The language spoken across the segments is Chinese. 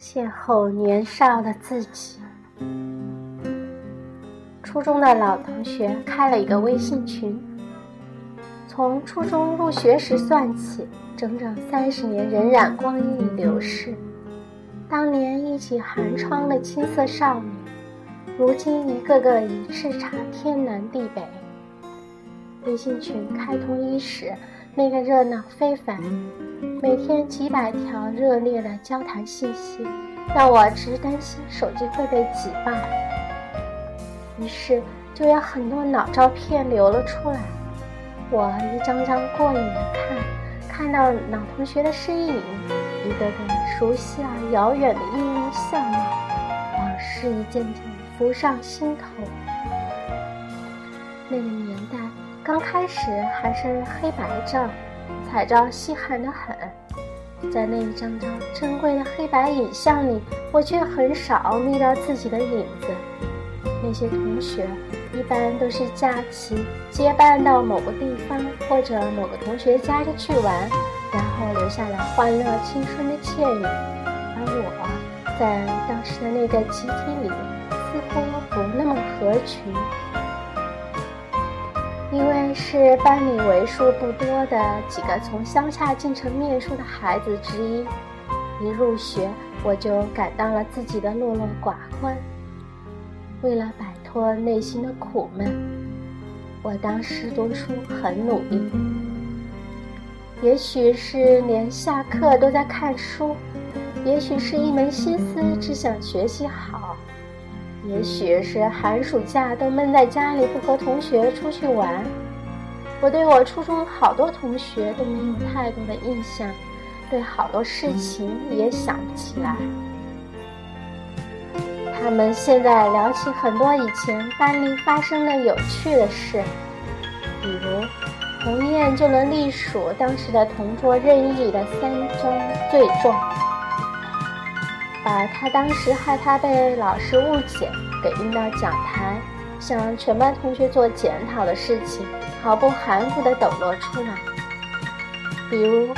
邂逅年少的自己。初中的老同学开了一个微信群。从初中入学时算起，整整三十年荏苒光阴流逝。当年一起寒窗的青涩少女，如今一个个已叱咤天南地北。微信群开通伊始，那个热闹非凡，每天几百条热烈的交谈信息，让我直担心手机会被挤爆。于是就有很多老照片流了出来，我一张张过瘾的看，看到老同学的身影。一个个熟悉而遥远的音容相貌，往事一件件浮上心头。那个年代刚开始还是黑白照，彩照稀罕得很。在那一张张珍贵的黑白影像里，我却很少觅到自己的影子。那些同学一般都是假期结伴到某个地方或者某个同学家里去玩。然后留下了欢乐青春的倩影，而我在当时的那个集体里似乎不那么合群，因为是班里为数不多的几个从乡下进城念书的孩子之一。一入学，我就感到了自己的落落寡欢。为了摆脱内心的苦闷，我当时读书很努力。也许是连下课都在看书，也许是一门心思只想学习好，也许是寒暑假都闷在家里不和同学出去玩。我对我初中好多同学都没有太多的印象，对好多事情也想不起来。他们现在聊起很多以前班里发生的有趣的事，比如。鸿雁就能隶属当时的同桌任意的三宗罪状，把他当时害他被老师误解给拎到讲台，向全班同学做检讨的事情，毫不含糊地抖落出来。比如，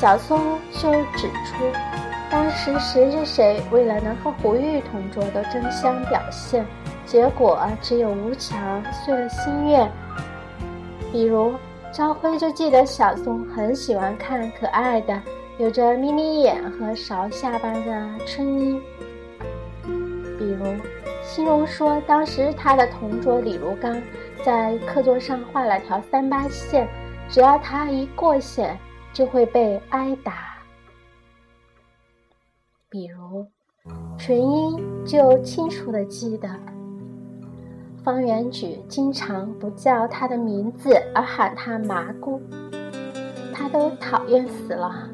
小松就指出，当时谁谁谁为了能和胡玉同桌都争相表现，结果只有吴强遂了心愿。比如。朝晖就记得小松很喜欢看可爱的、有着眯眯眼和勺下巴的春英。比如，新荣说，当时他的同桌李如刚在课桌上画了条三八线，只要他一过线，就会被挨打。比如，纯英就清楚的记得。方圆举经常不叫他的名字，而喊他麻姑，他都讨厌死了。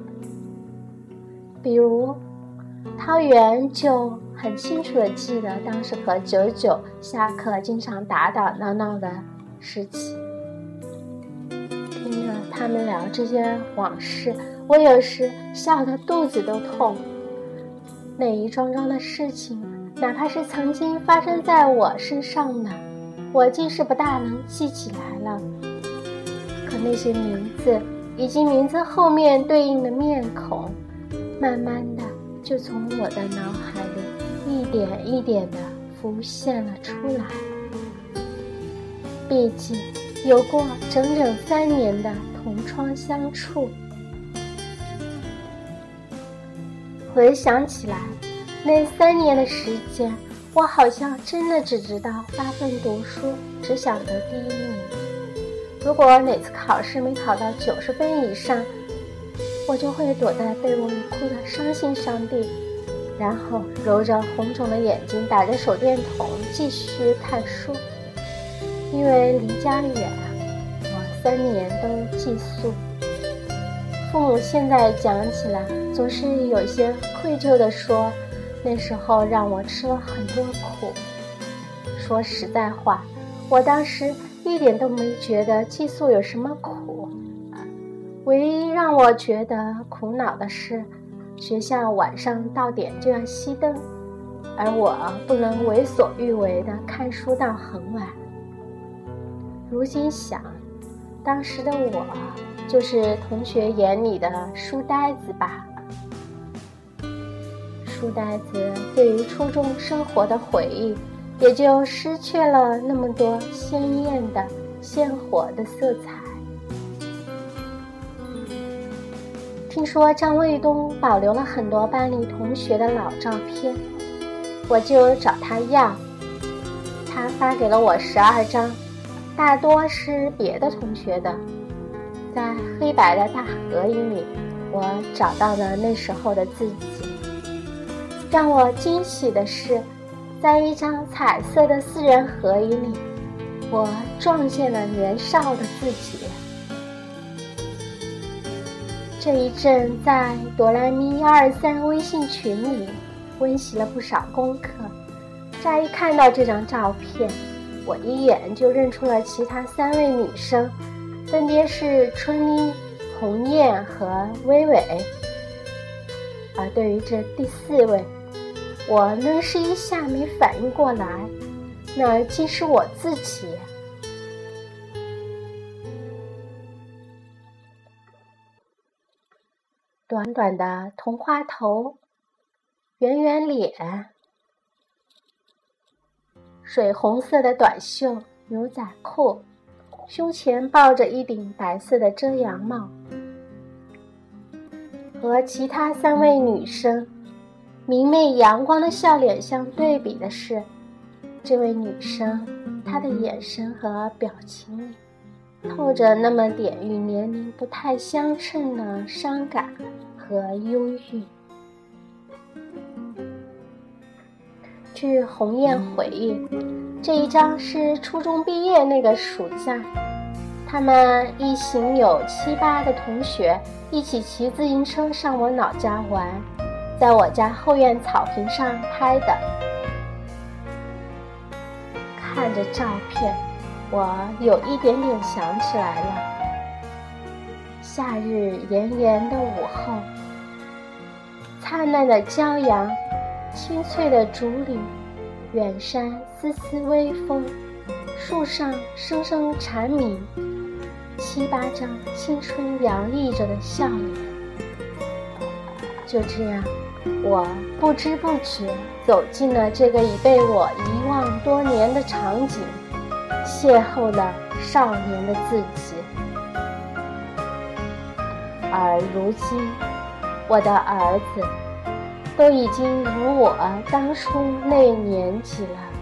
比如，汤圆就很清楚的记得当时和九九下课经常打打闹闹的事情。听着他们聊这些往事，我有时笑得肚子都痛。那一桩桩的事情，哪怕是曾经发生在我身上的。我竟是不大能记起来了，可那些名字以及名字后面对应的面孔，慢慢的就从我的脑海里一点一点的浮现了出来。毕竟有过整整三年的同窗相处，回想起来，那三年的时间。我好像真的只知道发奋读书，只想得第一名。如果哪次考试没考到九十分以上，我就会躲在被窝里哭得伤心伤地，然后揉着红肿的眼睛，打着手电筒继续看书。因为离家远，我三年都寄宿。父母现在讲起来，总是有些愧疚地说。那时候让我吃了很多苦。说实在话，我当时一点都没觉得寄宿有什么苦。唯一让我觉得苦恼的是，学校晚上到点就要熄灯，而我不能为所欲为的看书到很晚。如今想，当时的我就是同学眼里的书呆子吧。书呆子对于初中生活的回忆，也就失去了那么多鲜艳的、鲜活的色彩。听说张卫东保留了很多班里同学的老照片，我就找他要。他发给了我十二张，大多是别的同学的。在黑白的大合影里，我找到了那时候的自己。让我惊喜的是，在一张彩色的四人合影里，我撞见了年少的自己。这一阵在哆来咪幺二三微信群里温习了不少功课，乍一看到这张照片，我一眼就认出了其他三位女生，分别是春妮、红艳和微微。而对于这第四位，我愣是一下没反应过来，那竟是我自己。短短的同花头，圆圆脸，水红色的短袖牛仔裤，胸前抱着一顶白色的遮阳帽。和其他三位女生明媚阳光的笑脸相对比的是，这位女生她的眼神和表情里。透着那么点与年龄不太相称的伤感和忧郁。据鸿雁回忆，这一张是初中毕业那个暑假，他们一行有七八个同学一起骑自行车上我老家玩，在我家后院草坪上拍的。看着照片。我有一点点想起来了，夏日炎炎的午后，灿烂的骄阳，清脆的竹林，远山丝丝微风，树上声声蝉鸣，七八张青春洋溢着的笑脸。就这样，我不知不觉走进了这个已被我遗忘多年的场景。邂逅了少年的自己，而如今，我的儿子都已经如我当初那年纪了。